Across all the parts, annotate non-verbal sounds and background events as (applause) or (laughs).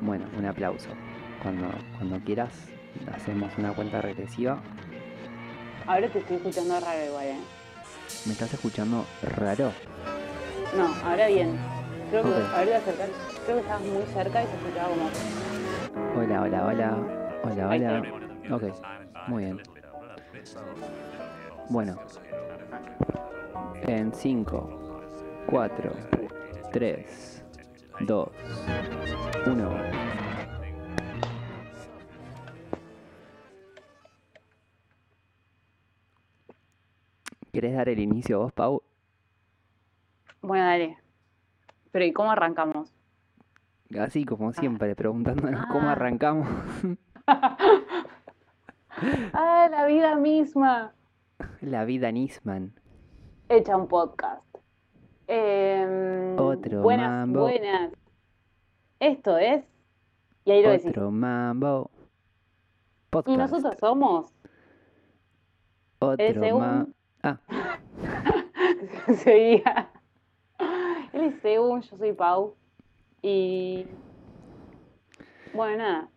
Bueno, un aplauso. Cuando, cuando quieras, hacemos una cuenta regresiva. Ahora te estoy escuchando raro igual, ¿eh? ¿Me estás escuchando raro? No, ahora bien. Creo que Ok. ahorita acercar, creo que estabas muy cerca y se escuchaba como. Hola, hola, hola. Hola, hola. Ok, muy bien. Bueno. En 5, 4, 3, 2, 1. ¿Querés dar el inicio vos, Pau? Bueno, dale. Pero ¿y cómo arrancamos? Así como siempre, preguntándonos cómo Ah. arrancamos. (laughs) Ah, la vida misma. La vida Nisman. Hecha un podcast. Em, Otro buenas, mambo. buenas. Esto es. Y ahí lo decís. Otro mambo. Y Podcast. nosotros somos. Otro según- ma... Ah, Seguía. Él es Según, yo soy Pau. Y. Bueno, nada.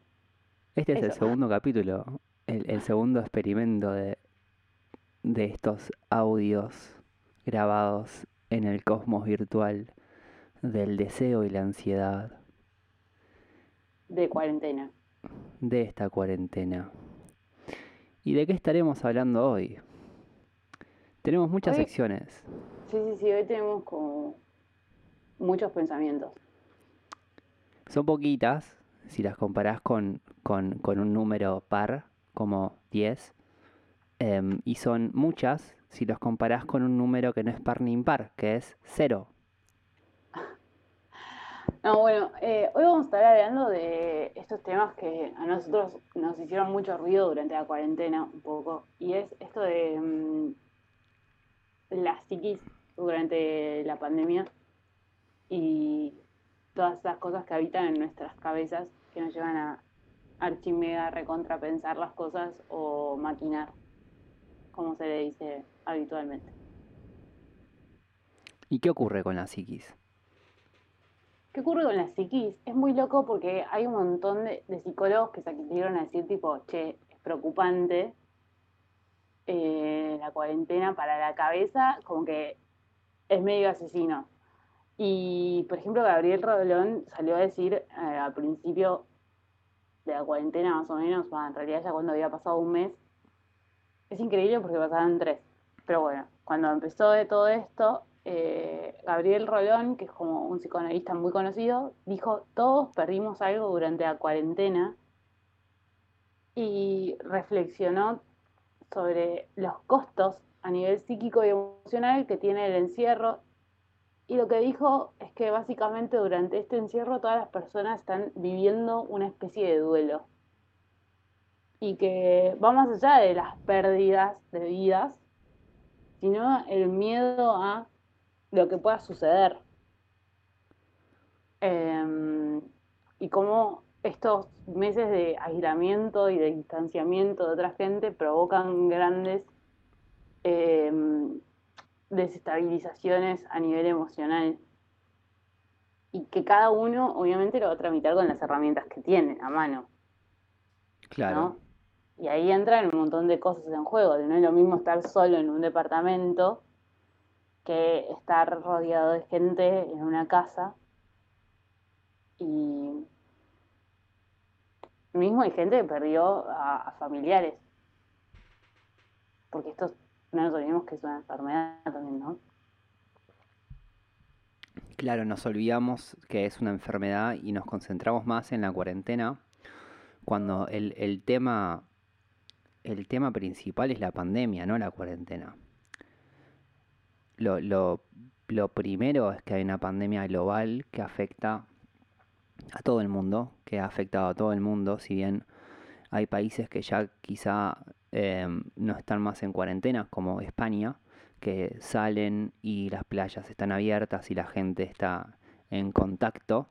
este es el segundo capítulo, el, el segundo experimento de, de estos audios grabados en el cosmos virtual del deseo y la ansiedad De cuarentena. de esta cuarentena. ¿Y de qué estaremos hablando hoy? Tenemos muchas Hoy- secciones. Sí, sí, sí. Hoy tenemos como. Muchos pensamientos. Son poquitas si las comparás con, con- con un número par, como 10. em, y son muchas si los comparás con un número que no es par ni impar, que es 0. (laughs) No, bueno, eh, hoy vamos a estar hablando de estos temas que a nosotros nos hicieron mucho ruido durante la cuarentena, un poco, y es esto de mm, la psiquis durante la pandemia y todas esas cosas que habitan en nuestras cabezas que nos llevan a archimega recontrapensar las cosas o maquinar, como se le dice habitualmente. ¿Y qué ocurre con la psiquis? ¿Qué ocurre con la psiquis? Es muy loco porque hay un montón de, de psicólogos que se atrevieron a decir tipo, che, es preocupante eh, la cuarentena para la cabeza, como que es medio asesino. Y, por ejemplo, Gabriel Rodolón salió a decir eh, al principio de la cuarentena, más o menos, en realidad ya cuando había pasado un mes, es increíble porque pasaban tres. Pero bueno, cuando empezó de todo esto, eh, Gabriel Rolón, que es como un psicoanalista muy conocido, dijo, todos perdimos algo durante la cuarentena y reflexionó sobre los costos a nivel psíquico y emocional que tiene el encierro. Y lo que dijo es que básicamente durante este encierro todas las personas están viviendo una especie de duelo. Y que va más allá de las pérdidas de vidas, sino el miedo a lo que pueda suceder. Em, y cómo estos meses de aislamiento y de distanciamiento de otra gente provocan grandes em, desestabilizaciones a nivel emocional. Y que cada uno obviamente lo va a tramitar con las herramientas que tiene a mano. Claro. Y ahí entran un montón de cosas en juego. No es lo mismo estar solo en un departamento que estar rodeado de gente en una casa. Y mismo hay gente que perdió a, familiares. Porque esto no nos olvidemos que es una enfermedad también, ¿no? Claro, nos olvidamos que es una enfermedad y nos concentramos más en la cuarentena cuando el, el tema, el tema principal es la pandemia, no la cuarentena. Lo, lo, lo primero es que hay una pandemia global que afecta a todo el mundo, que ha afectado a todo el mundo, si bien hay países que ya quizá eh, no están más en cuarentena, como España, que salen y las playas están abiertas y la gente está en contacto.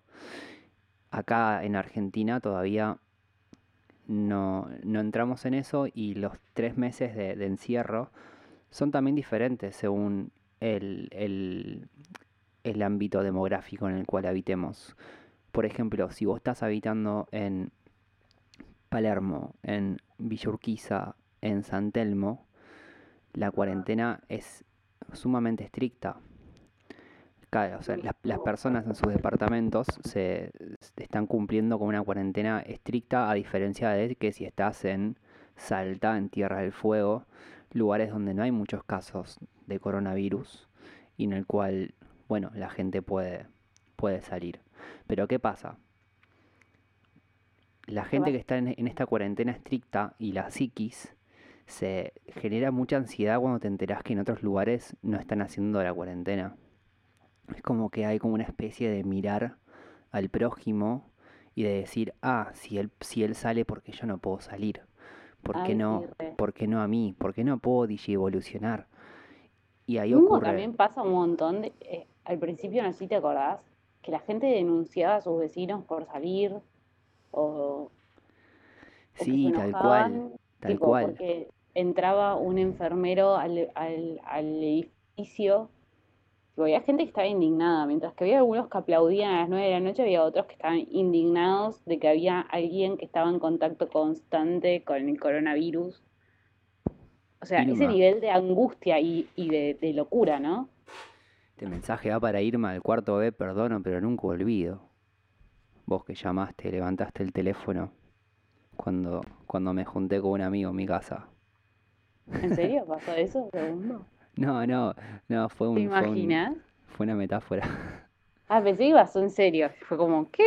Acá en Argentina todavía no, no entramos en eso y los tres meses de, encierro son también diferentes según el, el- el ámbito demográfico en el cual habitemos. por ejemplo, si vos estás habitando en Palermo, en Villa Urquiza, en San Telmo, la cuarentena es sumamente estricta. Ca- O sea, las, personas en sus departamentos se están cumpliendo con una cuarentena estricta, a diferencia de que si estás en Salta, en Tierra del Fuego, lugares donde no hay muchos casos de coronavirus y en el cual, bueno, la gente puede, puede salir. Pero ¿qué pasa? La ¿Qué gente que está en, en esta cuarentena estricta y la psiquis se genera mucha ansiedad cuando te enterás que en otros lugares no están haciendo la cuarentena. Es como que hay como una especie de mirar al prójimo y de decir, ah, si él, si él sale, porque yo no puedo salir? ¿Por qué Ay, no, re. por qué no a mí? ¿Por qué no puedo evolucionar? Y ahí Mismo ocurre, también pasa un montón de, eh, al principio no sé si te acordás, que la gente denunciaba a sus vecinos por salir o, sí, tal cual, tal tipo, cual. porque entraba un enfermero al, al, al edificio. Tipo, había gente que estaba indignada, mientras que había algunos que aplaudían a las 9 de la noche, había otros que estaban indignados de que había alguien que estaba en contacto constante con el coronavirus. O sea, ese nivel de angustia y, y de, de locura, ¿no? este mensaje va para Irma al cuarto B, perdono, pero nunca olvido. Vos que llamaste, levantaste el teléfono cuando, cuando me junté con un amigo en mi casa. ¿En serio (laughs) pasó eso, segundo? No, no, no, fue ¿Te un, fue un, imaginas? fue una metáfora. Ah, pensé que pasó en serio. Fue como, ¿qué?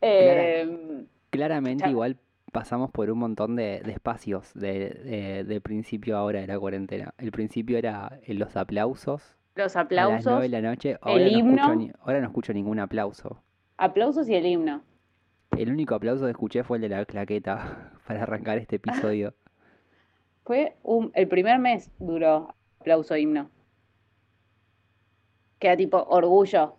Clara- Em, claramente ya- igual pasamos por un montón de, de espacios de, principio ahora de la cuarentena. El principio era eh, los aplausos los a las 9 de aplausos, la noche. el escucho himno, ni- ahora no escucho ningún aplauso. aplausos y el himno. El único aplauso que escuché fue el de la claqueta (laughs) para arrancar este episodio. Fue un, el primer mes duró aplauso himno. Queda tipo orgullo.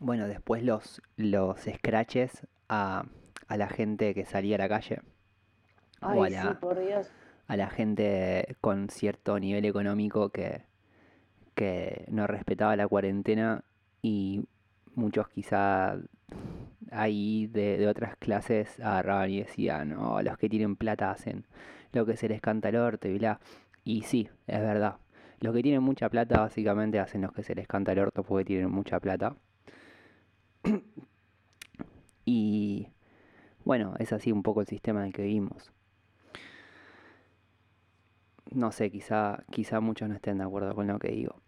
Bueno, después los, los scratches a, a la gente que salía a la calle o a Ay, sí, la, por Dios. a la gente con cierto nivel económico que, que no respetaba la cuarentena y muchos quizá ahí de, de otras clases agarraban y decían, no, los que tienen plata hacen lo que se les canta el orto y bla. Y sí, es verdad. Los que tienen mucha plata básicamente hacen lo que se les canta el orto porque tienen mucha plata. (coughs) Y bueno, es así un poco el sistema en que vivimos. No sé, quizá, quizá muchos no estén de acuerdo con lo que digo.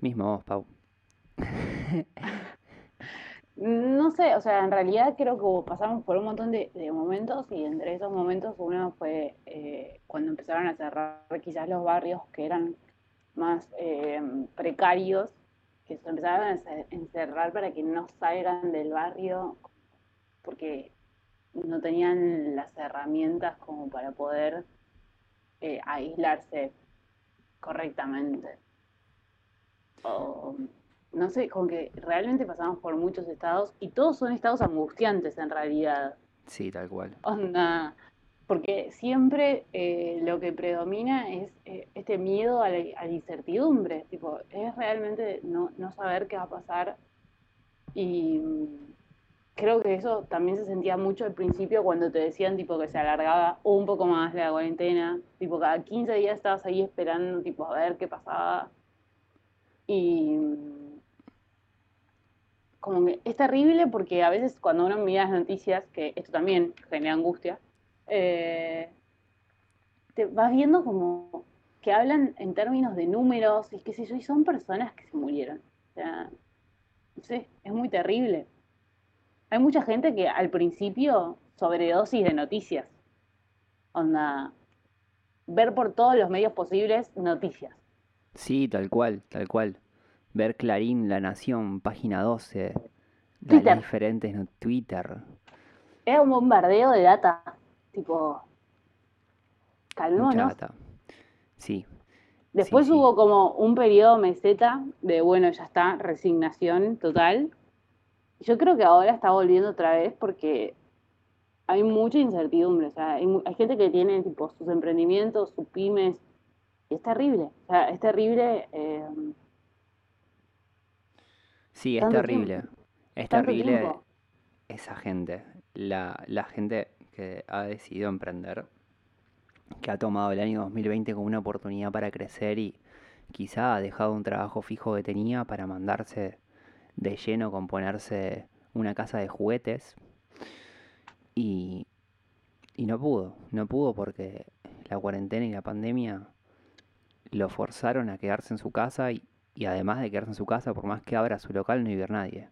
Mismo vos, Pau. (laughs) No sé, o sea, en realidad creo que pasamos por un montón de, momentos y entre esos momentos uno fue eh, cuando empezaron a cerrar quizás los barrios que eran más eh, precarios, que se empezaron a ence- encerrar para que no salgan del barrio porque no tenían las herramientas como para poder eh, aislarse correctamente. No sé, como que realmente pasamos por muchos estados y todos son estados angustiantes en realidad. Sí, tal cual. Onda, porque siempre eh, lo que predomina es eh, este miedo a la, a la incertidumbre, tipo, es realmente no, no saber qué va a pasar y mm, creo que eso también se sentía mucho al principio cuando te decían tipo que se alargaba un poco más la cuarentena, tipo cada 15 días estabas ahí esperando tipo a ver qué pasaba y mm, como que es terrible porque a veces cuando uno mira las noticias, que esto también genera angustia, eh, te vas viendo como que hablan en términos de números y qué sé yo, y son personas que se murieron. O sea, no sé, es muy terrible. Hay mucha gente que al principio sobredosis de noticias. Onda, ver por todos los medios posibles noticias. Sí, tal cual, tal cual. Ver Clarín, La Nación, Página 12, la- las diferentes, no- Twitter, Era un bombardeo de data. Tipo, calmémonos. Sí, Después sí. hubo como un periodo meseta de, bueno, ya está, resignación total. Yo creo que ahora está volviendo otra vez porque hay mucha incertidumbre. O sea, hay, hay gente que tiene tipo sus emprendimientos, sus pymes, y es terrible. O sea, es terrible. eh, Sí, es terrible. tiempo. Es terrible tiempo. esa gente, la, la gente que ha decidido emprender, que ha tomado el año 2020 como una oportunidad para crecer y quizá ha dejado un trabajo fijo que tenía para mandarse de lleno con ponerse una casa de juguetes y, y no pudo, no pudo porque la cuarentena y la pandemia lo forzaron a quedarse en su casa y, y además de quedarse en su casa, por más que abra su local, no ver nadie.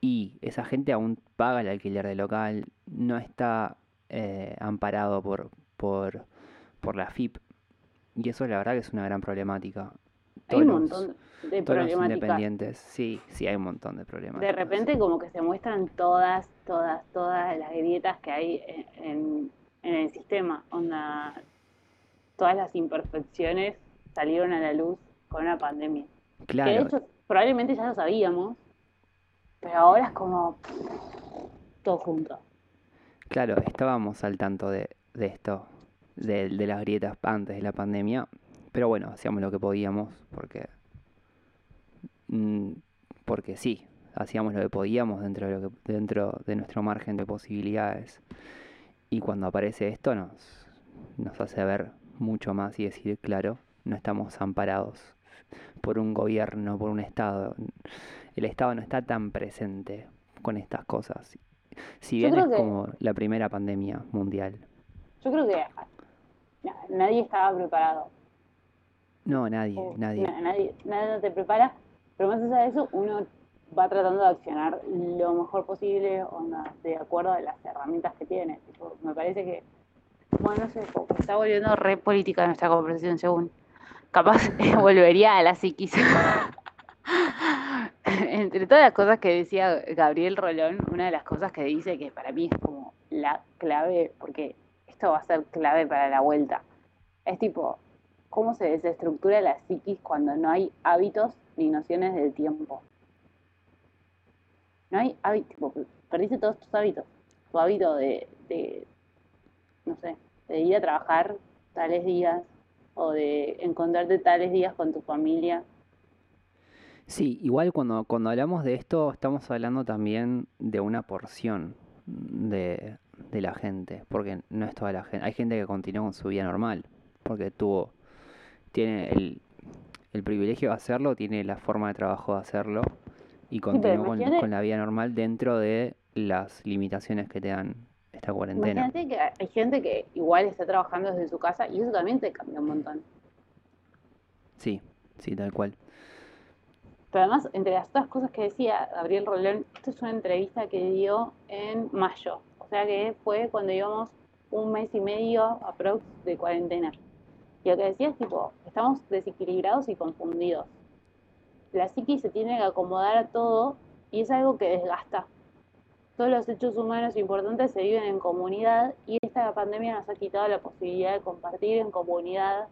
Y esa gente aún paga el alquiler del local, no está eh, amparado por, por, por la FIP. Y eso la verdad que es una gran problemática. Hay un montón de problemáticas. independientes, sí, sí hay un montón de De problemáticas. repente como que se muestran todas, todas, todas las grietas que hay en, en- en el sistema. Onda, todas las imperfecciones salieron a la luz con una pandemia. Que de Claro, hecho probablemente ya lo sabíamos, pero ahora es como todo junto. claro, estábamos al tanto de, de esto, de, de las grietas antes de la pandemia, pero bueno, hacíamos lo que podíamos porque, mm, porque sí, hacíamos lo que podíamos dentro de lo que, dentro de nuestro margen de posibilidades. Y cuando aparece esto nos, nos hace ver mucho más y decir, claro, no estamos amparados por un gobierno, por un Estado. El Estado no está tan presente con estas cosas. Si bien es que, como la primera pandemia mundial. yo creo que na- nadie estaba preparado. No, nadie, O nadie. na- nadie, nadie te prepara, pero más allá de eso, uno va tratando de accionar lo mejor posible, onda, de acuerdo a las herramientas que tiene. Tipo, me parece que, bueno, no sé, está volviendo re política nuestra conversación, según. Capaz (laughs) volvería a la psiquis. Entre todas las cosas que decía Gabriel Rolón, una de las cosas que dice que para mí es como la clave, porque esto va a ser clave para la vuelta, es tipo, cómo se desestructura la psiquis cuando no hay hábitos ni nociones del tiempo. No hay hábitos, perdiste todos tus hábitos. Tu hábito de, no sé, de ir a trabajar tales días o de encontrarte tales días con tu familia. Sí, igual cuando, cuando hablamos de esto estamos hablando también de una porción de, de la gente, porque no es toda la gente. Hay gente que continúa con su vida normal, porque tuvo, tiene el, el privilegio de hacerlo, tiene la forma de trabajo de hacerlo y Sí, continúa con, con la vida normal dentro de las limitaciones que te dan esta cuarentena. imagínate que hay gente que igual está trabajando desde su casa y eso también te cambia un montón. Sí, sí, tal cual. Pero además, entre las otras cosas que decía Gabriel Rolón, esto es una entrevista que dio en mayo, o sea que fue cuando íbamos un mes y medio aprox de cuarentena. Y lo que decía es tipo, estamos desequilibrados y confundidos. La psiquis se tiene que acomodar a todo y es algo que desgasta. Todos los hechos humanos importantes se viven en comunidad y esta pandemia nos ha quitado la posibilidad de compartir en comunidad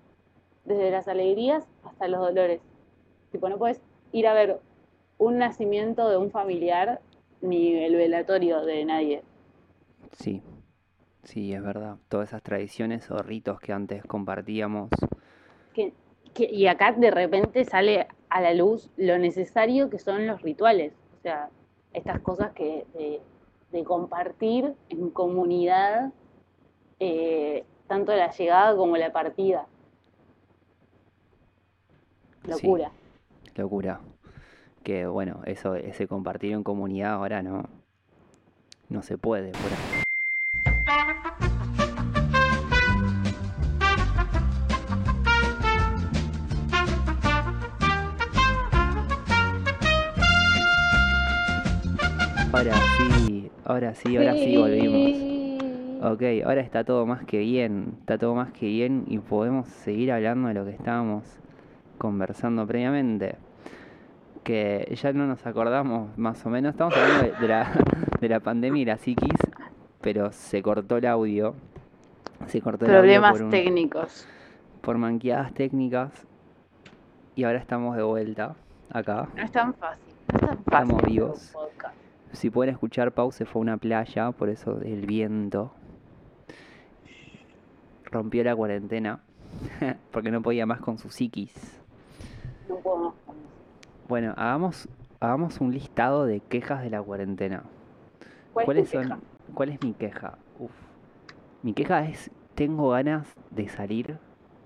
desde las alegrías hasta los dolores. Tipo, no puedes ir a ver un nacimiento de un familiar ni el velatorio de nadie. Sí, sí, es verdad. Todas esas tradiciones o ritos que antes compartíamos. Que, que- y acá de repente sale a la luz lo necesario que son los rituales. O sea, estas cosas que de, de compartir en comunidad, eh, tanto la llegada como la partida. Sí, Locura. locura. Que bueno, eso, ese compartir en comunidad ahora no, no se puede por ahí. Ahora sí, ahora sí volvimos. Ok, ahora está todo más que bien, está todo más que bien y podemos seguir hablando de lo que estábamos conversando previamente. Que ya no nos acordamos más o menos, estamos hablando de, de la, (laughs) de la pandemia y la psiquis, pero se cortó el audio, se cortó el audio por un, técnicos. por manqueadas técnicas y ahora estamos de vuelta acá, No es tan fácil. No es tan fácil estamos vivos. Si pueden escuchar, Pau se fue a una playa, por eso el viento rompió la cuarentena, (laughs) porque no podía más con su psiquis. No puedo más. Bueno, hagamos hagamos un listado de quejas de la cuarentena. ¿Cuál ¿Cuáles es tu son? queja? ¿Cuál es mi queja? Uf. Mi queja es, tengo ganas de salir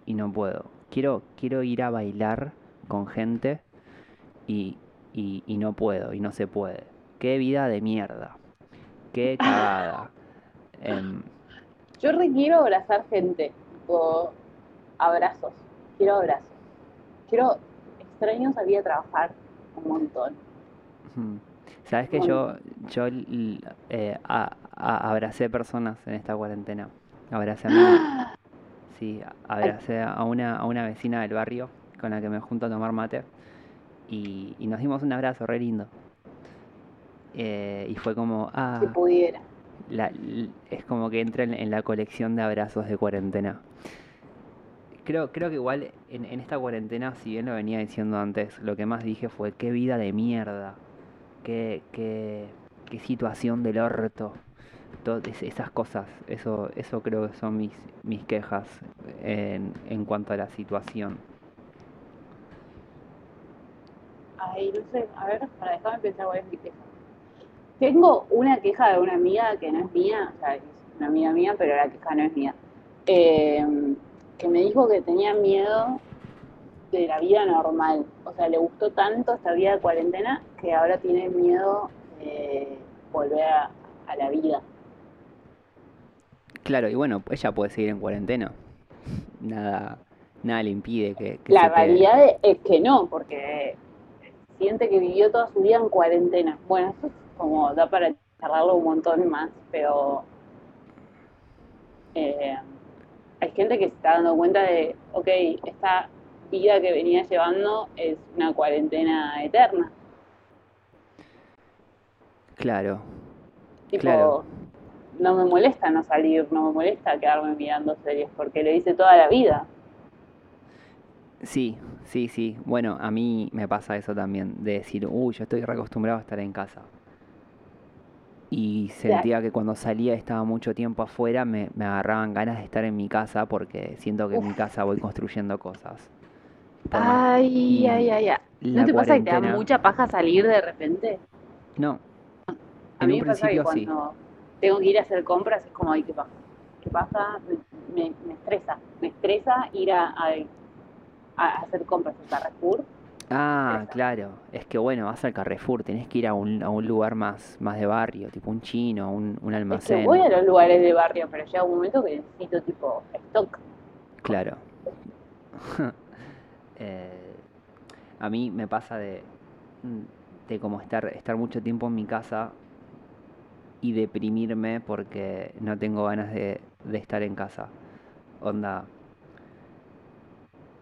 y no puedo. Quiero, quiero ir a bailar con gente y, y, y no puedo, y no se puede. Qué vida de mierda. Qué (laughs) cagada. Em, Yo requiero abrazar gente, tipo abrazos. Quiero abrazos. Quiero extraño salir a trabajar un montón. Sabes que yo, yo eh, a- a- abracé personas en esta cuarentena. Abracé a mi, (gasps) Sí, abracé a una, a una vecina del barrio con la que me junto a tomar mate y, y nos dimos un abrazo re lindo. Eh, y fue como, ah, Si pudiera. la- es como que entra en, en la colección de abrazos de cuarentena. Creo, creo que igual en, en esta cuarentena, si bien lo venía diciendo antes, lo que más dije fue qué vida de mierda, qué, qué, qué situación del orto, todas esas cosas, eso, eso creo que son mis, mis quejas en, en cuanto a la situación. Ay, no sé, a ver, para dejarme pensar cuál es mi queja. Tengo una queja de una amiga que no es mía, o sea, es una amiga mía, pero la queja no es mía. Eh, que me dijo que tenía miedo de la vida normal. O sea, le gustó tanto esta vida de cuarentena que ahora tiene miedo de volver a, a la vida. Claro, y bueno, ella puede seguir en cuarentena. Nada, nada le impide que, que La quede. realidad es que no, porque siente que vivió toda su vida en cuarentena. Bueno, eso es como da para charlarlo un montón más, pero eh, hay gente que se está dando cuenta de, ok, esta vida que venía llevando es una cuarentena eterna. Claro, Tipo, Claro. no me molesta no salir, no me molesta quedarme mirando series, porque lo hice toda la vida. sí, sí, sí. Bueno, a mí me pasa eso también, de decir, uy, yo estoy reacostumbrado a estar en casa. Y sentía que cuando salía estaba mucho tiempo afuera, me, me agarraban ganas de estar en mi casa porque siento que en mi casa voy construyendo cosas. Ay, ay, ay, ay. ¿No te pasa que te da mucha paja salir de repente? No, A en mí me pasa que principio sí. cuando tengo que ir a hacer compras es como, ay, ¿qué pasa? ¿Qué pasa? Me, me- me estresa. Me estresa ir a, a- a hacer compras al Carrefour. Ah, claro. Es que bueno, vas al Carrefour, tenés que ir a un, a un lugar más, más de barrio, tipo un chino, un, un Es que almacén. voy a los lugares de barrio, pero llega un momento que necesito tipo stock. Claro. (laughs) Eh, a mí me pasa de, mm, de como estar, estar mucho tiempo en mi casa y deprimirme porque no tengo ganas de, de estar en casa. Onda.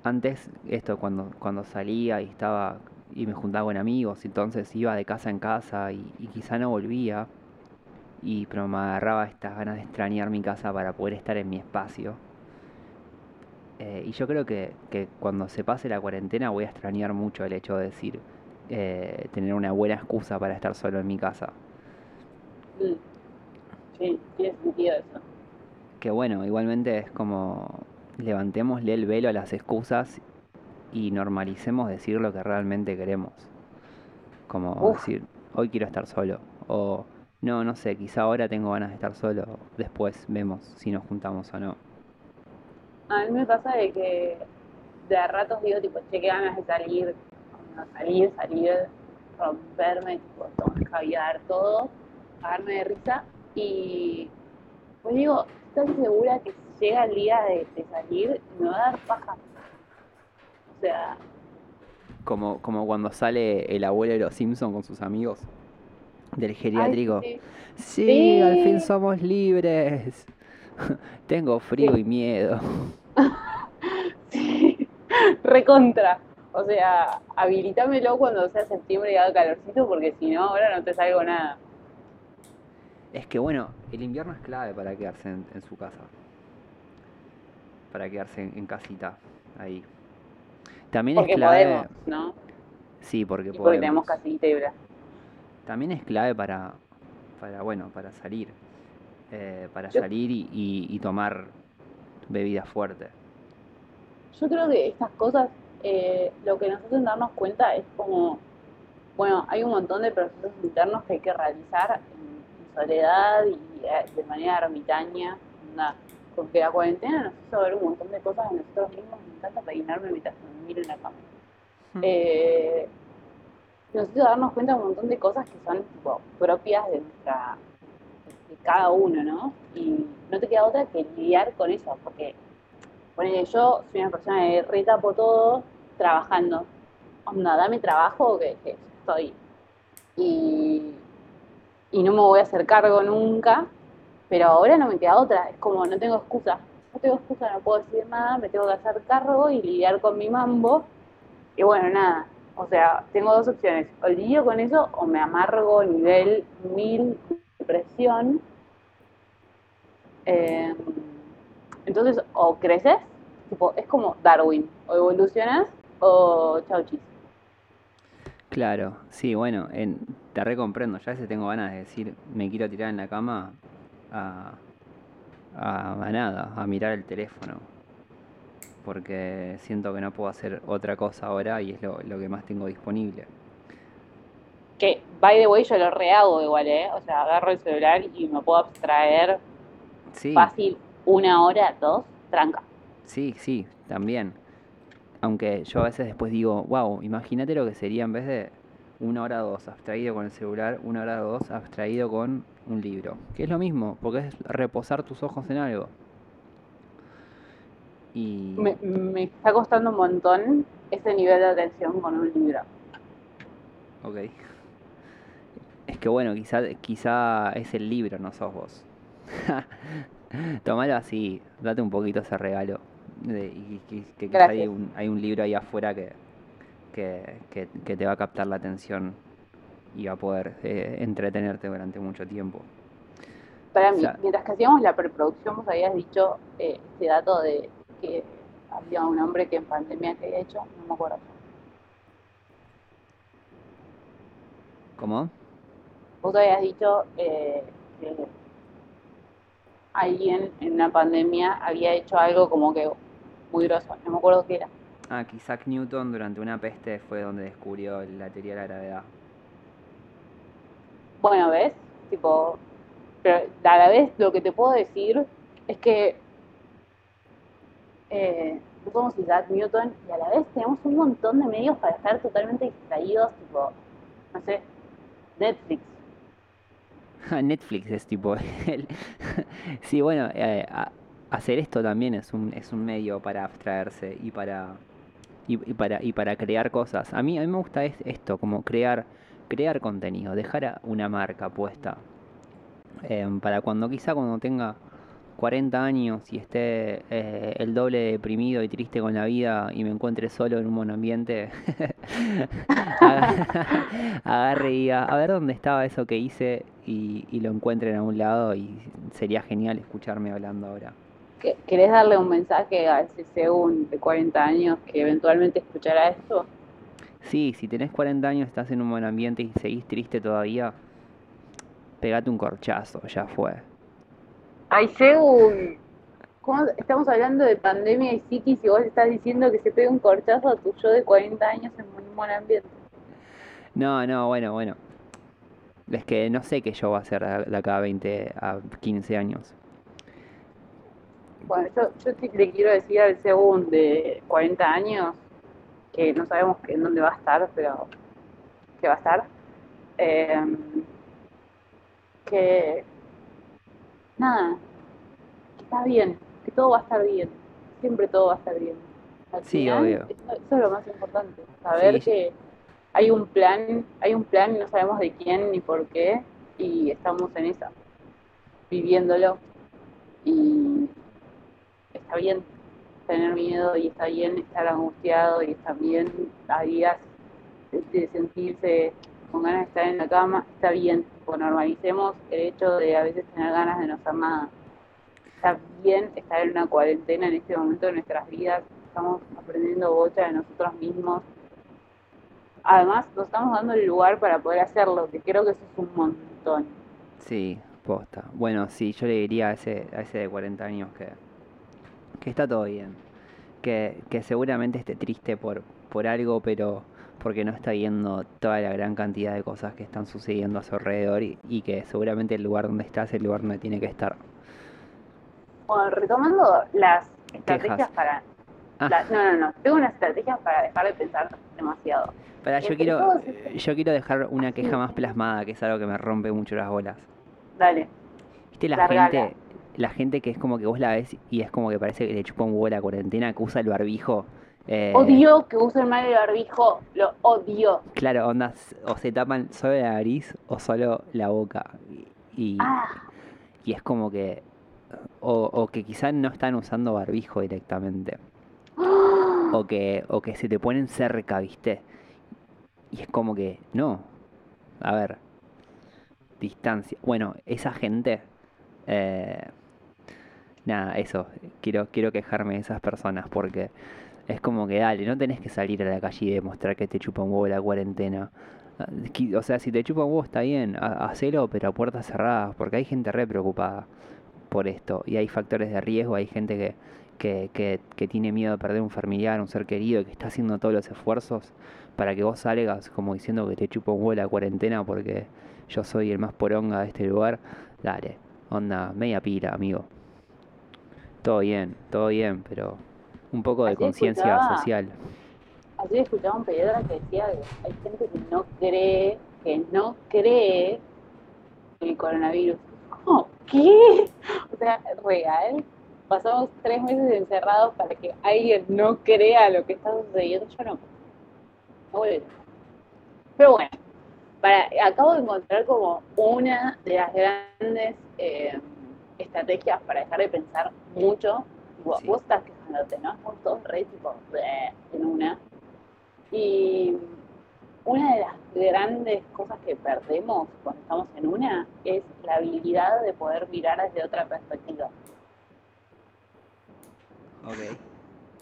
Antes, esto, cuando, cuando salía y estaba y me juntaba con amigos, entonces iba de casa en casa y, y quizá no volvía. Y pero me agarraba estas ganas de extrañar mi casa para poder estar en mi espacio. Eh, y yo creo que, que cuando se pase la cuarentena voy a extrañar mucho el hecho de decir, eh, tener una buena excusa para estar solo en mi casa. Mm. Sí, tiene sentido eso. Que bueno, igualmente es como levantémosle el velo a las excusas y normalicemos decir lo que realmente queremos. Como Uf. decir, hoy quiero estar solo. O no, no sé, quizá ahora tengo ganas de estar solo. Después vemos si nos juntamos o no. A mí me pasa de que de a ratos digo, tipo, che, qué ganas de salir, no, salir, salir, romperme, tipo, tomar caviar, todo, cagarme de risa. Y pues digo, estoy segura que llega el día de, de salir, me va a dar paja. O sea, Como, como cuando sale el abuelo de los Simpson con sus amigos del ay, geriátrico. sí, Sí, al fin somos libres. (laughs) Tengo frío y miedo. (laughs) sí, recontra. O sea, habilitámelo cuando sea septiembre y haga calorcito, porque si no, ahora no te salgo nada. Es que bueno, el invierno es clave para quedarse en, en su casa. Para quedarse en, en casita, ahí. También Porque es clave. podemos, ¿no? Sí, porque Y porque tenemos casita y bla. También es clave para, para bueno, para salir. Eh, para Yo- salir y, y- y tomar bebidas fuertes. Yo creo que estas cosas, eh, lo que nos hacen darnos cuenta es como bueno, hay un montón de procesos internos que hay que realizar en, soledad y eh, de manera ermitaña, porque la cuarentena nos hizo ver un montón de cosas de nosotros mismos, me encanta peinarme mientras me miro en la cama. Hmm. Eh, nos hizo darnos cuenta de un montón de cosas que son propias de nuestra de cada uno, ¿no? Y no te queda otra que lidiar con eso, porque bueno, yo soy una persona que retapo todo trabajando. Onda, dame trabajo que, estoy. Y, y no me voy a hacer cargo nunca, pero ahora no me queda otra, es como no tengo excusa. No tengo excusa, no puedo decir nada, me tengo que hacer cargo y lidiar con mi mambo. Y bueno, nada, o sea, tengo dos opciones, o lidio con eso o me amargo nivel mil depresión. Eh, entonces, o creces, tipo, es como Darwin, o evolucionas o chau chis. Claro, sí, bueno, en, te recomprendo, ya a veces tengo ganas de decir, me quiero tirar en la cama a, a, nada, a mirar el teléfono, porque siento que no puedo hacer otra cosa ahora y es lo, lo que más tengo disponible. Que, by the way, yo lo rehago igual, ¿eh? O sea, agarro el celular y me puedo abstraer fácil una hora, dos, tranca. Sí, sí, también. Aunque yo a veces después digo, wow, imagínate lo que sería en vez de una hora dos abstraído con el celular, una hora dos abstraído con un libro. Que es lo mismo, porque es reposar tus ojos en algo. Y... Me, está costando un montón ese nivel de atención con un libro. Ok. Es que bueno, quizá, quizá es el libro, no sos vos. (laughs) Tomalo así, date un poquito ese regalo y que, hay, un, hay un libro ahí afuera que, que, te va a captar la atención y va a poder eh, entretenerte durante mucho tiempo. Para mí, mientras que hacíamos la preproducción, vos habías dicho eh, este dato de que había un hombre que en pandemia que había hecho, no me acuerdo. ¿Cómo? Vos habías dicho eh, que alguien en una pandemia había hecho algo como que muy grosso, no me acuerdo qué era. Ah, que Isaac Newton durante una peste fue donde descubrió la teoría de la gravedad. Bueno, ¿ves? Tipo, pero a la vez lo que te puedo decir es que eh, no somos Isaac Newton y a la vez tenemos un montón de medios para estar totalmente distraídos, tipo, no sé, Netflix. (laughs) Netflix es tipo (laughs) el... (laughs) sí, bueno, eh, hacer esto también es un, es un medio para abstraerse y para, y, para, y para crear cosas. A mí, a mí me gusta esto, como crear, crear contenido, dejar una marca puesta. Em, para cuando quizá cuando tenga 40 años y esté eh, el doble deprimido y triste con la vida y me encuentre solo en un monoambiente, (laughs) (laughs) agarre y a ver dónde estaba eso que hice y, y lo encuentre en un lado y sería genial escucharme hablando ahora. ¿Querés darle un mensaje a ese según de 40 años que eventualmente escuchará esto? Sí, si tenés 40 años, estás en un buen ambiente y seguís triste todavía, pegate un corchazo, ya fue. Ay, según. Estamos hablando de pandemia y psiquis y vos estás diciendo que se pegue un corchazo a tu yo de 40 años en un buen ambiente. No, no, bueno, bueno. Es que no sé qué yo va a hacer de acá a 20 a 15 años. Bueno, yo, yo le quiero decir al segundo de 40 años, que no sabemos en dónde va a estar, pero que va a estar, em, que nada, que está bien, que todo va a estar bien, siempre todo va a estar bien. sí, obvio. Eso, es lo más importante, saber que hay un plan, hay un plan y no sabemos de quién ni por qué, y estamos en esa, viviéndolo. Y está bien tener miedo y está bien estar angustiado y bien a días de, sentirse con ganas de estar en la cama, está bien, pues normalicemos el hecho de a veces tener ganas de no hacer nada. Está bien estar en una cuarentena en este momento de nuestras vidas, estamos aprendiendo bocha de nosotros mismos. Además, nos estamos dando el lugar para poder hacerlo, que creo que eso es un montón. Sí, posta. Bueno, sí, yo le diría a ese, a ese de 40 años que que está todo bien, que, que seguramente esté triste por, por algo, pero, porque no está viendo toda la gran cantidad de cosas que están sucediendo a su alrededor y, y que seguramente el lugar donde está es el lugar donde tiene que estar. Bueno, retomando las Quejas. estrategias para... Ah. la- no, no, no. Tengo unas estrategias para dejar de pensar demasiado. Para, yo Entre quiero, todos estos- yo quiero dejar una queja más plasmada, que es algo que me rompe mucho las bolas. Dale. ¿Viste la Largala. gente, la gente que es como que vos la ves y es como que parece que le chupa un huevo la cuarentena, que usa el barbijo? eh, Odio que usen mal el barbijo. Lo odio. Claro, ondas, o se tapan solo la nariz o solo la boca. Y, y- Ah, y es como que, o, o que quizás no están usando barbijo directamente. (gasps) O que, o que se te ponen cerca, ¿viste? Y es como que, no. A ver, distancia. Bueno, esa gente, eh, nada, eso. Quiero, quiero quejarme de esas personas porque es como que, dale, no tenés que salir a la calle y demostrar que te chupa un huevo la cuarentena. Ah, O sea, si te chupa un huevo está bien, ha- hacelo, pero a puertas cerradas, porque hay gente re preocupada por esto y hay factores de riesgo, hay gente que, que, que, que tiene miedo de perder un familiar, un ser querido, que está haciendo todos los esfuerzos para que vos salgas como diciendo que te chupa un huevo la cuarentena porque yo soy el más poronga de este lugar. Dale, onda, media pila, amigo. Todo bien, todo bien, pero un poco de conciencia social. ayer escuchaba un pediatra que decía que hay gente que no cree, que no cree en el coronavirus. ¿Cómo? ¿Qué? O sea, real. Pasamos tres meses encerrados para que alguien no crea lo que está sucediendo. Yo no. No vuelve loco. Pero bueno, para, acabo de encontrar como una de las grandes eh, estrategias para dejar de pensar mucho. Tipo, Sí. Vos estás quejándote, ¿no? Todos re tipo en una. Y una de las grandes cosas que perdemos cuando estamos en una es la habilidad de poder mirar desde otra perspectiva. Ok.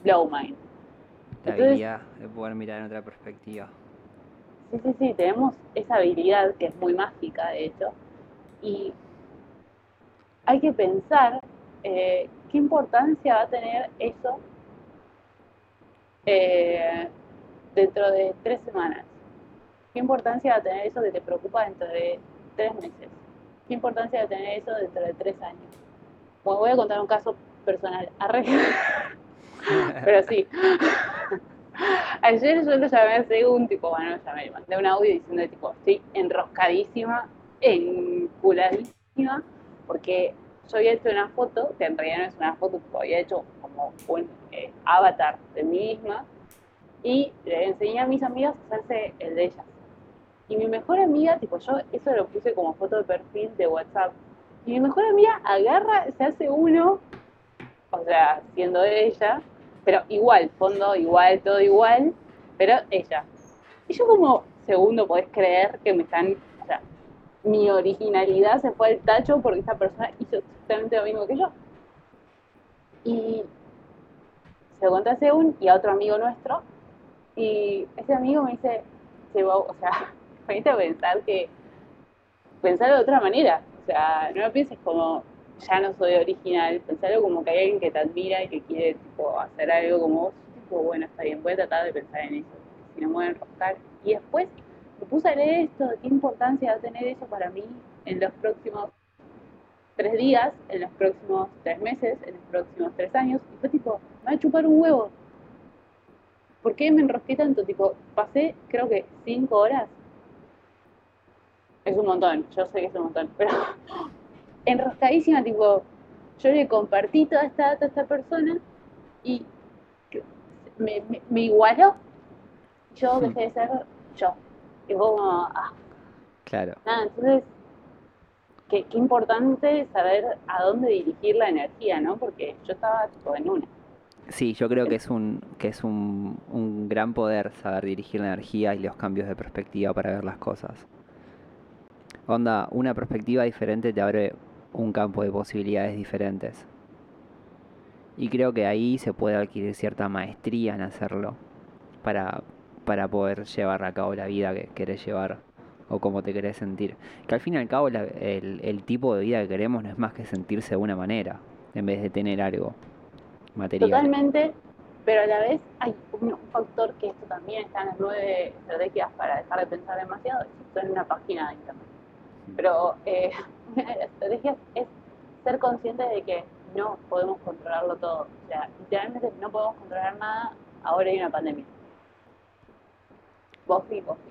Blow mind. La Entonces- habilidad de poder mirar en otra perspectiva. Sí, sí, sí, tenemos esa habilidad que es muy mágica, de hecho, y hay que pensar eh, qué importancia va a tener eso eh, dentro de tres semanas. ¿Qué importancia va a tener eso que te preocupa dentro de tres meses? ¿Qué importancia va a tener eso dentro de tres años? Bueno, voy a contar un caso personal. (laughs) Pero sí. (laughs) Ayer yo lo llamé a Según, tipo, bueno, lo llamé, mandé un audio diciendo, tipo, estoy enroscadísima, enculadísima, porque yo había hecho una foto, que en realidad no es una foto, tipo, había hecho como un eh, avatar de mí misma, y le enseñé a mis amigas a hacerse el de ellas. Y mi mejor amiga, tipo, yo eso lo puse como foto de perfil de WhatsApp, y mi mejor amiga agarra, se hace uno, o sea, siendo ella, pero igual, fondo igual, todo igual, pero ella. Y yo como segundo podés creer que me están, mi originalidad se fue al tacho porque esa persona hizo exactamente lo mismo que yo. Y se lo conté a Segun y a otro amigo nuestro, y ese amigo me dice, "Che, Bau, o sea, (laughs) ponete pensar que, pensarlo de otra manera, o sea, no lo pienses como, ya no soy original, pensarlo como que hay alguien que te admira y que quiere tipo, hacer algo como vos, tipo, bueno, está bien, voy a tratar de pensar en eso, si no me voy a enroscar. Y después puse leer esto, qué importancia va a tener eso para mí en los próximos tres días, en los próximos tres meses, en los próximos tres años, y fue tipo, me va a chupar un huevo. ¿Por qué me enrosqué tanto? Tipo, pasé creo que cinco horas. Es un montón, yo sé que es un montón, pero (laughs) enroscadísima, tipo, yo le compartí toda esta data a esta persona y me, me, igualó. Yo dejé de ser yo. Y fue como, ah, Claro. nada, entonces, qué, qué importante saber a dónde dirigir la energía, ¿no? Porque yo estaba tipo en una. Sí, yo creo que es un, que es un, un gran poder saber dirigir la energía y los cambios de perspectiva para ver las cosas. Onda, una perspectiva diferente te abre un campo de posibilidades diferentes. Y creo que ahí se puede adquirir cierta maestría en hacerlo para, para poder llevar a cabo la vida que querés llevar o como te querés sentir. Que al fin y al cabo la- el, el tipo de vida que queremos no es más que sentirse de una manera en vez de tener algo material. Totalmente, pero a la vez hay un, factor que esto también está en las nueve estrategias para dejar de pensar demasiado, esto en una página de internet. Pero eh, (laughs) una de las estrategias es ser consciente de que no podemos controlarlo todo. O sea, literalmente no podemos controlar nada, ahora hay una pandemia. Buffy, Buffy.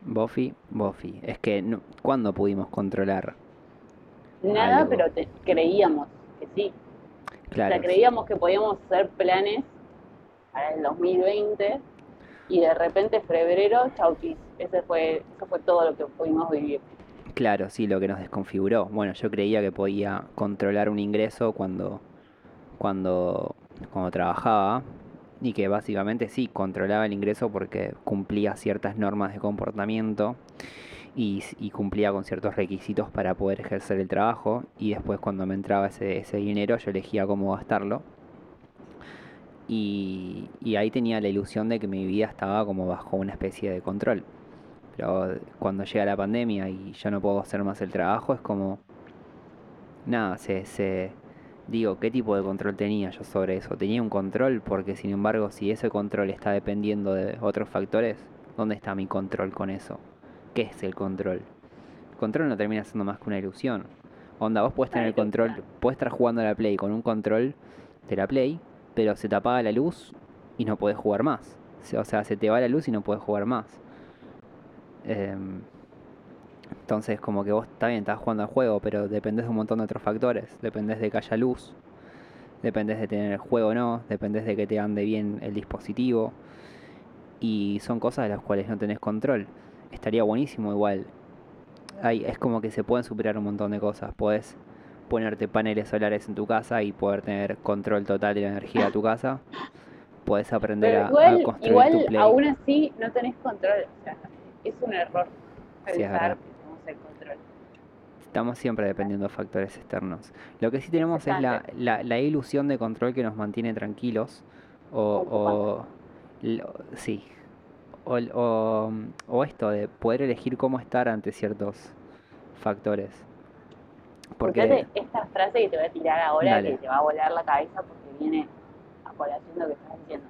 Buffy, Buffy. Es que, no, ¿cuándo pudimos controlar? Nada, pero creíamos que sí. Claro. O sea, creíamos que podíamos hacer planes para el 2020 y de repente febrero, chautis. Ese fue, eso fue todo lo que pudimos vivir. Claro, sí, lo que nos desconfiguró. Bueno, yo creía que podía controlar un ingreso cuando, cuando, cuando trabajaba y que básicamente sí, controlaba el ingreso porque cumplía ciertas normas de comportamiento y, cumplía con ciertos requisitos para poder ejercer el trabajo y después cuando me entraba ese, ese dinero yo elegía cómo gastarlo y, y ahí tenía la ilusión de que mi vida estaba como bajo una especie de control. Pero cuando llega la pandemia y ya no puedo hacer más el trabajo, es como. Nada, se, se. Digo, ¿qué tipo de control tenía yo sobre eso? Tenía un control porque, sin embargo, si ese control está dependiendo de otros factores, ¿dónde está mi control con eso? ¿Qué es el control? El control no termina siendo más que una ilusión. Onda, vos puedes tener el control, puedes estar jugando a la Play con un control de la Play, pero se te apaga la luz y no puedes jugar más. O sea, se te va la luz y no puedes jugar más. Em, entonces, como que vos está bien, estás jugando al juego, pero dependes de un montón de otros factores. Dependes de que haya luz, dependes de tener el juego o no, dependes de que te ande bien el dispositivo. Y son cosas de las cuales no tenés control. Estaría buenísimo igual. Hay, es como que se pueden superar un montón de cosas. Puedes ponerte paneles solares en tu casa y poder tener control total de la energía de tu casa. Puedes aprender a, construir igual, tu aún así no tenés control. O sea, es un error pensar control. Estamos siempre dependiendo de factores externos. Lo que sí tenemos es la, la, ilusión de control que nos mantiene tranquilos. O, sí. O, o, esto de poder elegir cómo estar ante ciertos factores. Porque esta frase que te voy a tirar ahora que te va a volar la cabeza porque viene a colación lo que estás diciendo.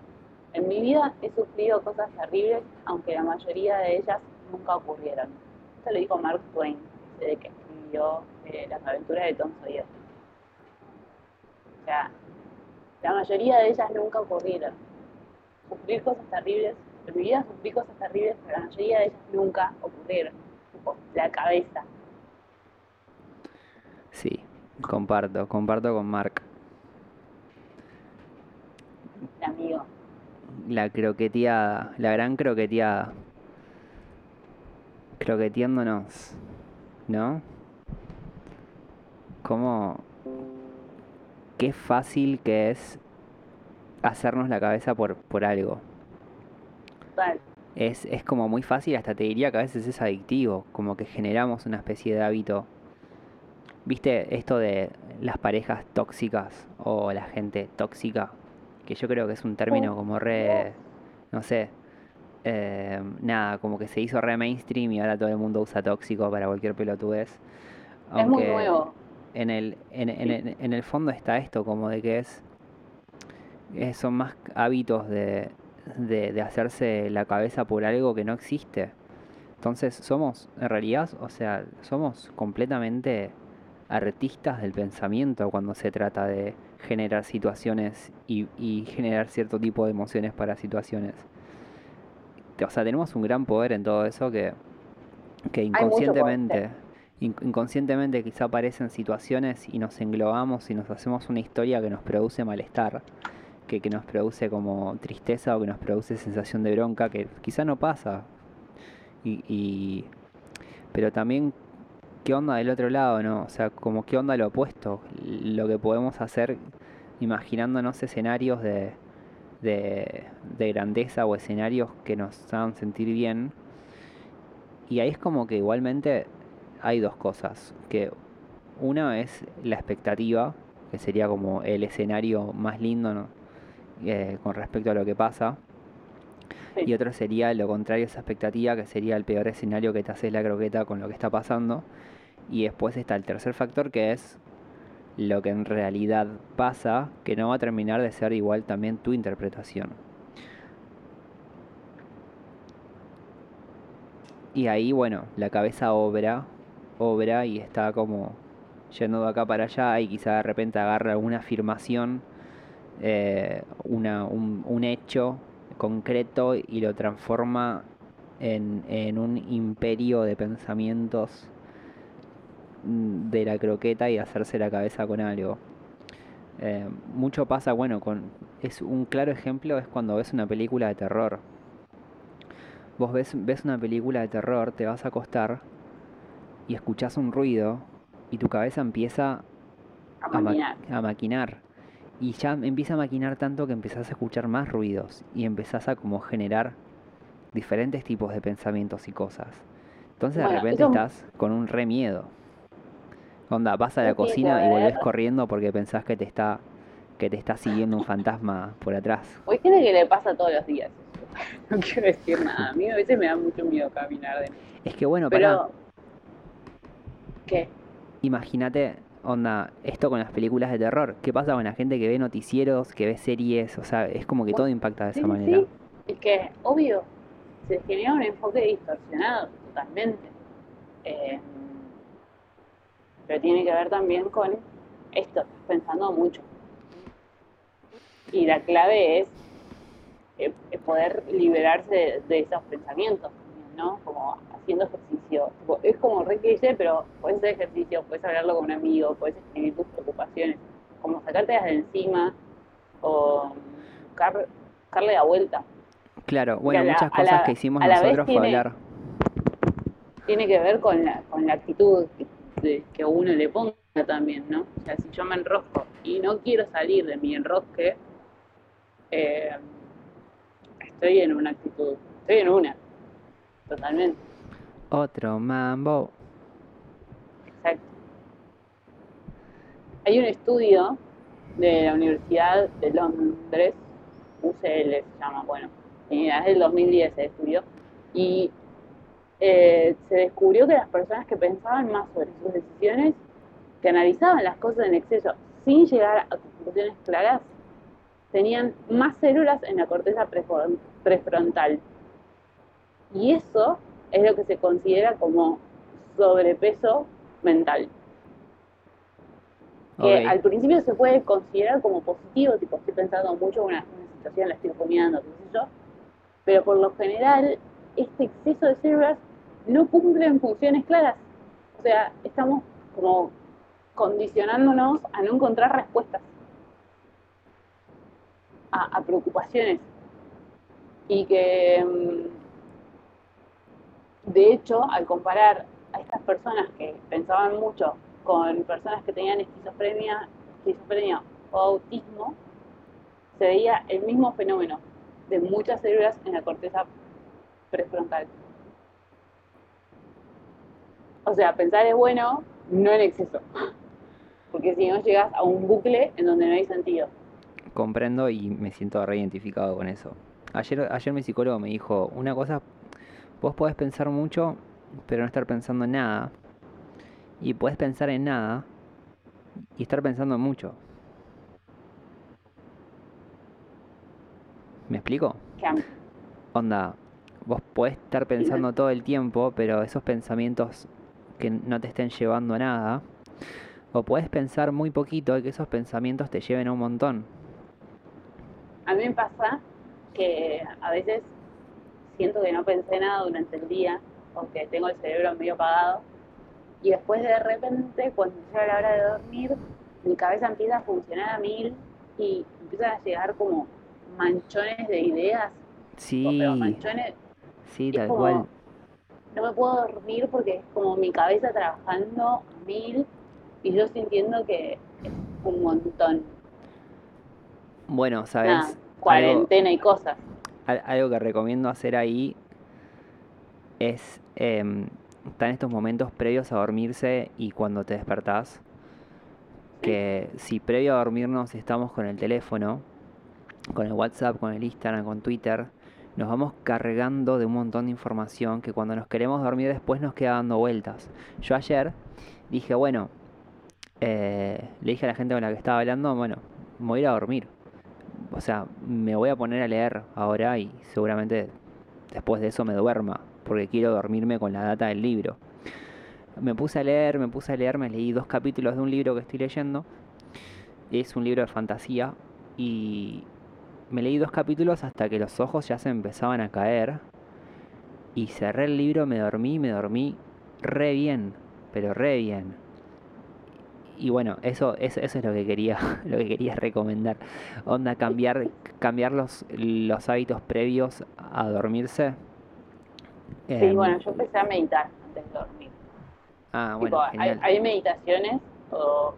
En mi vida he sufrido cosas terribles, aunque la mayoría de ellas nunca ocurrieron. Esto lo dijo Mark Twain, desde que eh, Las aventuras de Tom Sawyer. O sea, la mayoría de ellas nunca ocurrieron. Sufrir cosas terribles, en mi vida sufrí cosas terribles, pero la mayoría de ellas nunca ocurrieron. Tipo, la cabeza. Sí, comparto, comparto con Mark. amigo la croqueteada, la gran croqueteada. Croqueteándonos, ¿no? Cómo... Qué fácil que es hacernos la cabeza por, por algo. Es, es como muy fácil, hasta te diría que a veces es adictivo, como que generamos una especie de hábito. ¿Viste esto de las parejas tóxicas o la gente tóxica? que yo creo que es un término como re, no sé, eh, nada, como que se hizo re mainstream y ahora todo el mundo usa tóxico para cualquier pelotudez. Aunque es muy nuevo. En el, en, en, en el fondo está esto, como de que es, son más hábitos de, de, de hacerse la cabeza por algo que no existe. Entonces somos, en realidad, o sea, somos completamente artistas del pensamiento cuando se trata de generar situaciones y, generar cierto tipo de emociones para situaciones. O sea, tenemos un gran poder en todo eso que, que inconscientemente, inconscientemente quizá aparecen situaciones y nos englobamos y nos hacemos una historia que nos produce malestar, que, que nos produce como tristeza o que nos produce sensación de bronca, que quizá no pasa. Y, y, pero también qué onda del otro lado, ¿no? O sea, como qué onda lo opuesto, lo que podemos hacer imaginándonos escenarios de, de, grandeza o escenarios que nos hagan sentir bien. Y ahí es como que igualmente hay dos cosas, que una es la expectativa, que sería como el escenario más lindo ¿no? Eh, con respecto a lo que pasa. Y otro sería lo contrario a esa expectativa, que sería el peor escenario que te haces la croqueta con lo que está pasando. Y después está el tercer factor que es lo que en realidad pasa, que no va a terminar de ser igual también tu interpretación. Y ahí, bueno, la cabeza obra, obra y está como yendo de acá para allá y quizá de repente agarra alguna afirmación, eh, una, un, hecho concreto y lo transforma en, en un imperio de pensamientos de la croqueta y hacerse la cabeza con algo. Eh, mucho pasa, bueno, con es un claro ejemplo es cuando ves una película de terror. Vos ves, ves una película de terror, te vas a acostar y escuchás un ruido y tu cabeza empieza A a, ma- maquinar. a maquinar. Y ya empieza a maquinar tanto que empezás a escuchar más ruidos y empezás a como generar diferentes tipos de pensamientos y cosas. Entonces de repente eso- estás con un re miedo. Onda, vas a la tiene cocina y volvés corriendo porque pensás que te está que te está siguiendo un fantasma por atrás. Hay gente que le pasa todos los días. (laughs) No quiero decir nada. A mí a veces me da mucho miedo caminar de. Es que bueno, pará, Pero. ¿Qué? imagínate, onda, esto con las películas de terror. ¿Qué pasa con la gente que ve noticieros, que ve series? O sea, es como que todo impacta de esa manera. sí. Es que, obvio, se genera un enfoque distorsionado totalmente. Eh, pero tiene que ver también con esto, estás pensando mucho. Y la clave es eh, eh, poder liberarse de, de esos pensamientos, ¿no? Como haciendo ejercicio. Tipo, Es como re cliché, pero puedes hacer ejercicio, puedes hablarlo con un amigo, puedes escribir tus preocupaciones, como sacártelas de encima o buscar, buscarle la vuelta. Claro, bueno, la- muchas cosas la- que hicimos nosotros fue hablar. tiene que ver con la, con la actitud que, que uno le ponga también, ¿no? O sea, si yo me enrosco y no quiero salir de mi enrosque, eh, estoy en una actitud, estoy en una, totalmente, Otro mambo. exacto. Hay un estudio de la Universidad de Londres, UCL se llama, bueno, es del 2010 el estudio, y eh, se descubrió que las personas que pensaban más sobre sus decisiones, que analizaban las cosas en exceso sin llegar a conclusiones claras, tenían más células en la corteza prefron- prefrontal. Y eso es lo que se considera como sobrepeso mental. Que al principio se puede considerar como positivo, tipo estoy pensando mucho en una, una situación, la estoy rumiando, qué sé yo, pero por lo general este exceso de células no cumplen funciones claras. O sea, estamos como condicionándonos a no encontrar respuestas a, a preocupaciones. Y que, mm, de hecho, al comparar a estas personas que pensaban mucho con personas que tenían esquizofrenia, esquizofrenia o autismo, se veía el mismo fenómeno de muchas células en la corteza prefrontal. O sea, pensar es bueno, no en exceso. Porque si no llegas a un bucle en donde no hay sentido. Comprendo y me siento reidentificado con eso. Ayer, ayer mi psicólogo me dijo, una cosa, vos podés pensar mucho, pero no estar pensando en nada. Y podés pensar en nada y estar pensando en mucho. ¿Me explico? Onda, vos podés estar pensando todo el tiempo, pero esos pensamientos que no te estén llevando a nada. O podés pensar muy poquito y que esos pensamientos te lleven a un montón. A mí me pasa que a veces siento que no pensé nada durante el día, o que tengo el cerebro medio apagado, y después de repente, cuando llega la hora de dormir, mi cabeza empieza a funcionar a mil y empiezan a llegar como manchones de ideas, Sí, pero manchones, sí, tal como- cual. no me puedo dormir porque es como mi cabeza trabajando a mil y yo sintiendo que es un montón. Bueno, ¿sabes? Algo, cuarentena y cosas. Al- algo que recomiendo hacer ahí es em, estar en estos momentos previos a dormirse y cuando te despertás. Que si previo a dormirnos estamos con el teléfono, con el WhatsApp, con el Instagram, con Twitter, nos vamos cargando de un montón de información que cuando nos queremos dormir después nos queda dando vueltas. Yo ayer dije, bueno, eh, le dije a la gente con la que estaba hablando, bueno, me voy a ir a dormir. O sea, me voy a poner a leer ahora y seguramente después de eso me duerma, porque quiero dormirme con la data del libro. Me puse a leer, me puse a leer, me leí dos capítulos de un libro que estoy leyendo. Es un libro de fantasía y me leí dos capítulos hasta que los ojos ya se empezaban a caer. Y cerré el libro, me dormí, me dormí re bien, pero re bien. Y bueno, eso, eso, eso es lo que quería, (laughs) lo que quería recomendar. Onda, cambiar, cambiar los, los hábitos previos a dormirse. Sí, Em, bueno, yo empecé a meditar antes de dormir. Ah, Tipo, bueno, hay, meditaciones o,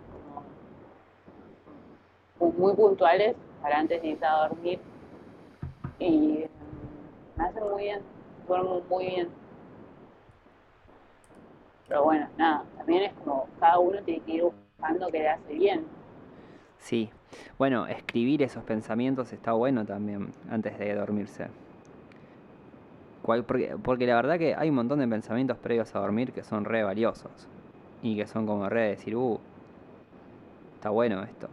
como muy puntuales para antes de irse a dormir y me hacen muy bien, duermo muy bien. Pero bueno, nada, también es como cada uno tiene que ir bien. Sí. Bueno, escribir esos pensamientos está bueno también antes de dormirse. Porque, porque la verdad que hay un montón de pensamientos previos a dormir que son re valiosos. Y que son como re de decir, uh, está bueno esto.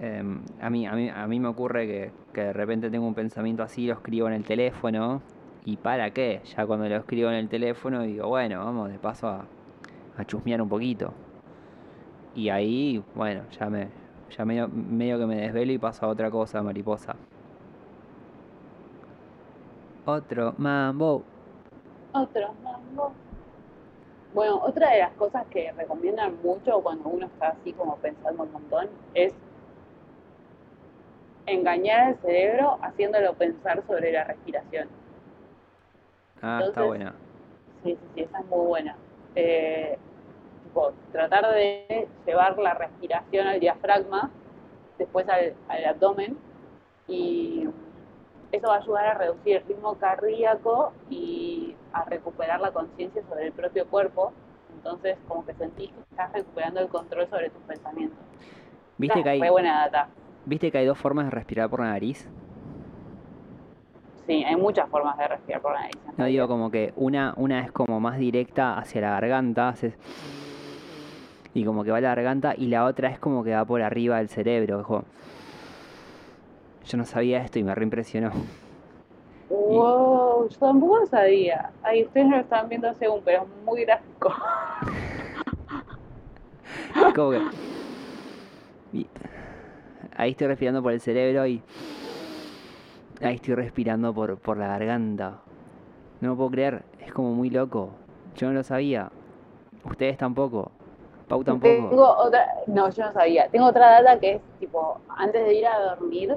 Em, a mí, a mí, a mí me ocurre que, que de repente tengo un pensamiento así, lo escribo en el teléfono. ¿Y para qué? Ya cuando lo escribo en el teléfono digo, bueno, vamos de paso a, a chusmear un poquito. Y ahí, bueno, ya me, ya medio, medio que me desvelo y paso a otra cosa, mariposa. Otro mambo. Otro mambo. Bueno, otra de las cosas que recomiendan mucho cuando uno está así como pensando un montón es engañar al cerebro haciéndolo pensar sobre la respiración. Ah, está buena. Sí, sí, sí, esa es muy buena. Eh, tratar de llevar la respiración al diafragma, después al, al abdomen, y eso va a ayudar a reducir el ritmo cardíaco y a recuperar la conciencia sobre el propio cuerpo. Entonces, como que sentís que estás recuperando el control sobre tus pensamientos. ¿Viste que hay, Muy buena data. ¿viste que hay dos formas de respirar por la nariz? Sí, hay muchas formas de respirar por la nariz. No digo como que una, una es como más directa hacia la garganta, haces y como que va a la garganta, y la otra es como que va por arriba del cerebro. como- Yo no sabía esto y me reimpresionó. Wow, yo tampoco sabía. Ay, ustedes no lo estaban viendo según, pero es muy gráfico. Como que. y- ahí estoy respirando por el cerebro y. Ahí estoy respirando por, por la garganta. No lo puedo creer, es como muy loco. Yo no lo sabía. Ustedes tampoco. Pau tampoco. Tengo otra, no, yo no sabía. Tengo otra data que es tipo, antes de ir a dormir,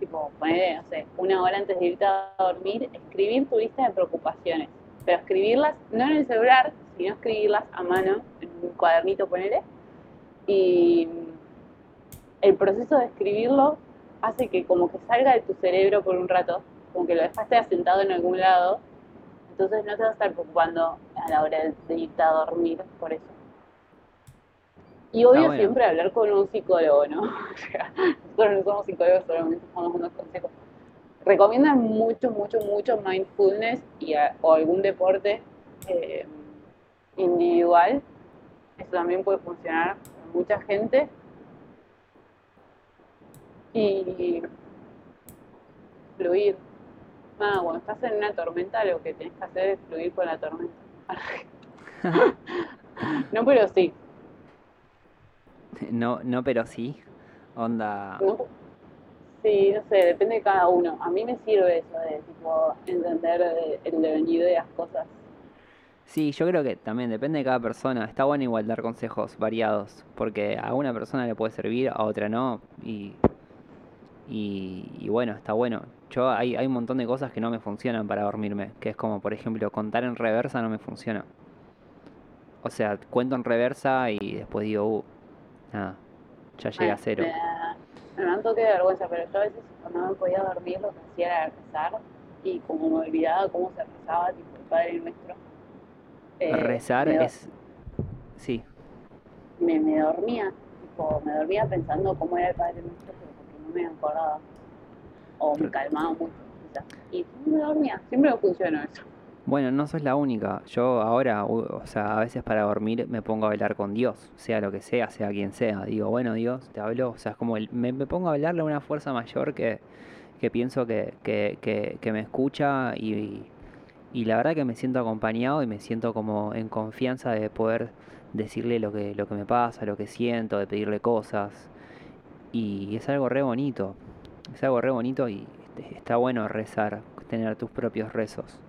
tipo, poner, no sé, una hora antes de irte a dormir, escribir tu lista de preocupaciones. Pero escribirlas no en el celular, sino escribirlas a mano, en un cuadernito, ponele. Y el proceso de escribirlo hace que como que salga de tu cerebro por un rato, como que lo dejaste asentado en algún lado, entonces no te vas a estar preocupando a la hora de, de irte a dormir por eso. Y obvio bueno. siempre hablar con un psicólogo, ¿no? (laughs) O sea, nosotros no somos psicólogos, solamente somos unos consejos. Recomiendan mucho, mucho, mucho mindfulness y a- o algún deporte eh, individual. Eso también puede funcionar con mucha gente. Y fluir. Nada, cuando estás en una tormenta, lo que tenés que hacer es fluir con la tormenta. (laughs) (laughs) no, pero sí. (laughs) No, no, pero sí. Onda. ¿no? Sí, no sé, depende de cada uno. A mí me sirve eso de tipo entender el devenir de las cosas. Sí, yo creo que también depende de cada persona. Está bueno igual dar consejos variados, porque a una persona le puede servir, a otra no, y, y, y bueno, está bueno. Yo hay, hay un montón de cosas que no me funcionan para dormirme, que es como, por ejemplo, contar en reversa no me funciona. O sea, cuento en reversa y después digo, uh, nada, ya llegué a cero. Me da, me da un toque de vergüenza, pero yo a veces cuando no me podía dormir lo que hacía era rezar y como me olvidaba cómo se rezaba, tipo el Padre Nuestro. eh, Rezar es... Sí, me, me dormía, tipo, me dormía pensando cómo era el Padre Nuestro, pero porque no me acordaba. O me calmaba mucho, quizás. Y me dormía, siempre me funcionó eso. Bueno, no sos la única. Yo ahora, o sea, a veces para dormir me pongo a hablar con Dios, sea lo que sea, sea quien sea. Digo, bueno, Dios, te hablo. O sea, es como el- me, pongo a hablarle a una fuerza mayor que, que pienso que, que, que, me escucha y, y la verdad que me siento acompañado y me siento como en confianza de poder decirle lo que, lo que me pasa, lo que siento, de pedirle cosas. Y es algo re bonito. Es algo re bonito y este- está bueno rezar, tener tus propios rezos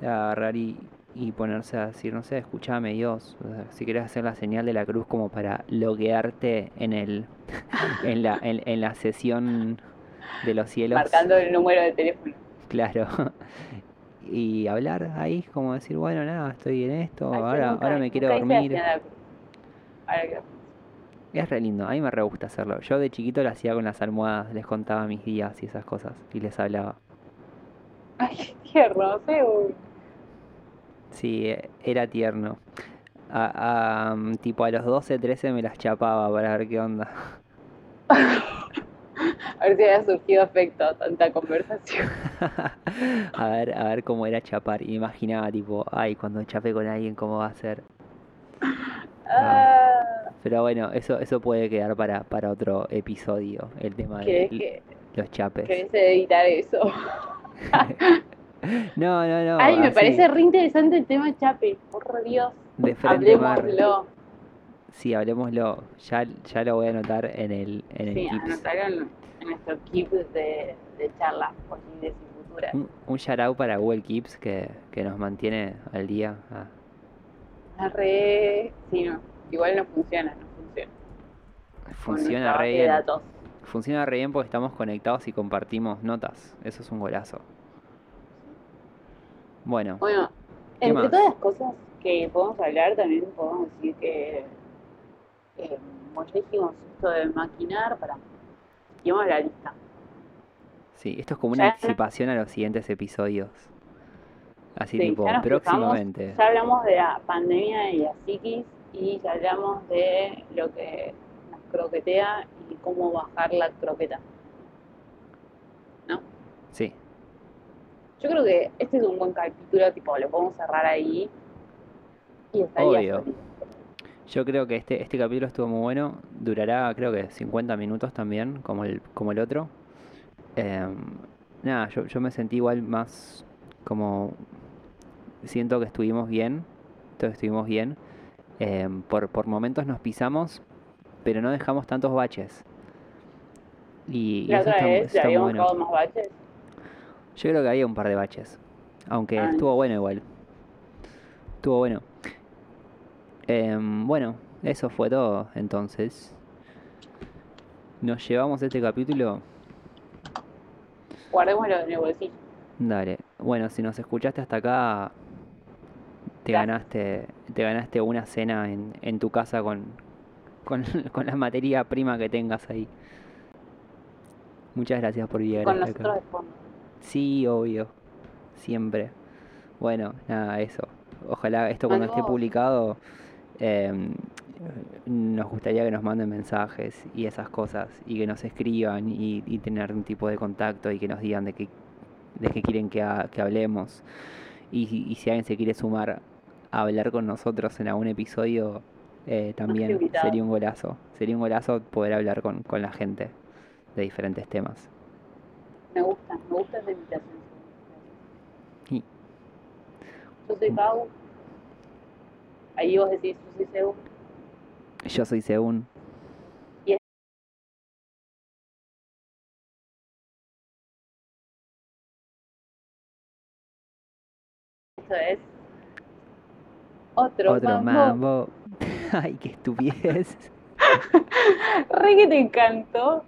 agarrar y, y ponerse a decir, no sé, escúchame Dios, o sea, si quieres hacer la señal de la cruz como para loguearte en el (laughs) en la, en, en la sesión de los cielos, Marcando el número de teléfono. claro, (laughs) y hablar ahí, como decir, bueno, nada, estoy en esto, Ay, ahora, nunca- ahora me quiero dormir. Ahora que Es re lindo, a mí me re gusta hacerlo. Yo de chiquito lo hacía con las almohadas, les contaba mis días y esas cosas, y les hablaba. Ay, qué (laughs) tierno, sí, uy. Sí, era tierno. A, a, mm, tipo a los 12, 13 me las chapaba para ver qué onda. (laughs) A ver si había surgido efecto a tanta conversación. (laughs) A ver, a ver cómo era chapar. Y me imaginaba, tipo, ay, cuando chape con alguien, cómo va a ser. Ah, Pero bueno, eso, eso puede quedar para, para otro episodio, el tema de ¿Querés l- que, los chapes. querés editar eso? (laughs) No, no, no. Ay, me así, parece re interesante el tema Chape, por Dios. de frente mar. Hablemoslo. Sí, hablemoslo. Ya, ya lo voy a anotar en el, en el Sí, anotarlo en, en nuestro keep de, de charlas posibles y futuras. Un, un shout out para Google Keeps que, que nos mantiene al día. Ah, Es re... Sí, no. Igual no funciona, no funciona. Funciona re base de bien. datos. Funciona re bien porque estamos conectados y compartimos notas. Eso es un golazo. Bueno, Bueno, ¿Qué entre más? todas las cosas que podemos hablar, también podemos decir que, eh, como ya dijimos, esto de maquinar, para, digamos la lista. sí, esto es como una Ya- anticipación a los siguientes episodios. Así Sí, tipo, ya próximamente. ya hablamos de la pandemia y la psiquis y ya hablamos de lo que nos croquetea y cómo bajar la croqueta. ¿No? Sí, Yo creo que este es un buen capítulo, tipo, lo podemos cerrar ahí y estaría Obvio. yo creo que este, este capítulo estuvo muy bueno. Durará, creo que 50 minutos también, como el, como el otro. Em, nada, yo, yo me sentí igual más como... Siento que estuvimos bien. Que estuvimos bien. Em, por, por momentos nos pisamos, pero no dejamos tantos baches. Y, y La eso otra está, vez está bueno. dejado más baches. Yo creo que había un par de baches. Aunque Ah, estuvo bueno igual. Estuvo bueno. Em, bueno, eso fue todo entonces. Nos llevamos este capítulo. Guardémoslo en el bolsillo. Dale. Bueno, si nos escuchaste hasta acá, te Gracias. ganaste, te ganaste una cena en, en tu casa con, con, (laughs) con la materia prima que tengas ahí. Muchas gracias por llegar Con nosotros de fondo. Sí, obvio. Siempre. Bueno, nada, eso. Ojalá esto cuando esté publicado em, nos gustaría que nos manden mensajes y esas cosas y que nos escriban y, y tener un tipo de contacto y que nos digan de qué, de qué quieren que, ha- que hablemos. Y, y si alguien se quiere sumar a hablar con nosotros en algún episodio, eh, también sería un golazo. Sería un golazo poder hablar con, con la gente de diferentes temas. Me gusta, me gusta esa invitación. Y- Yo soy Pau. Ahí vos decís, yo soy Seu. Yo soy. Esto es otro, Otro mambo. mambo. (laughs) Ay, qué estupidez. (laughs) Re que te encantó.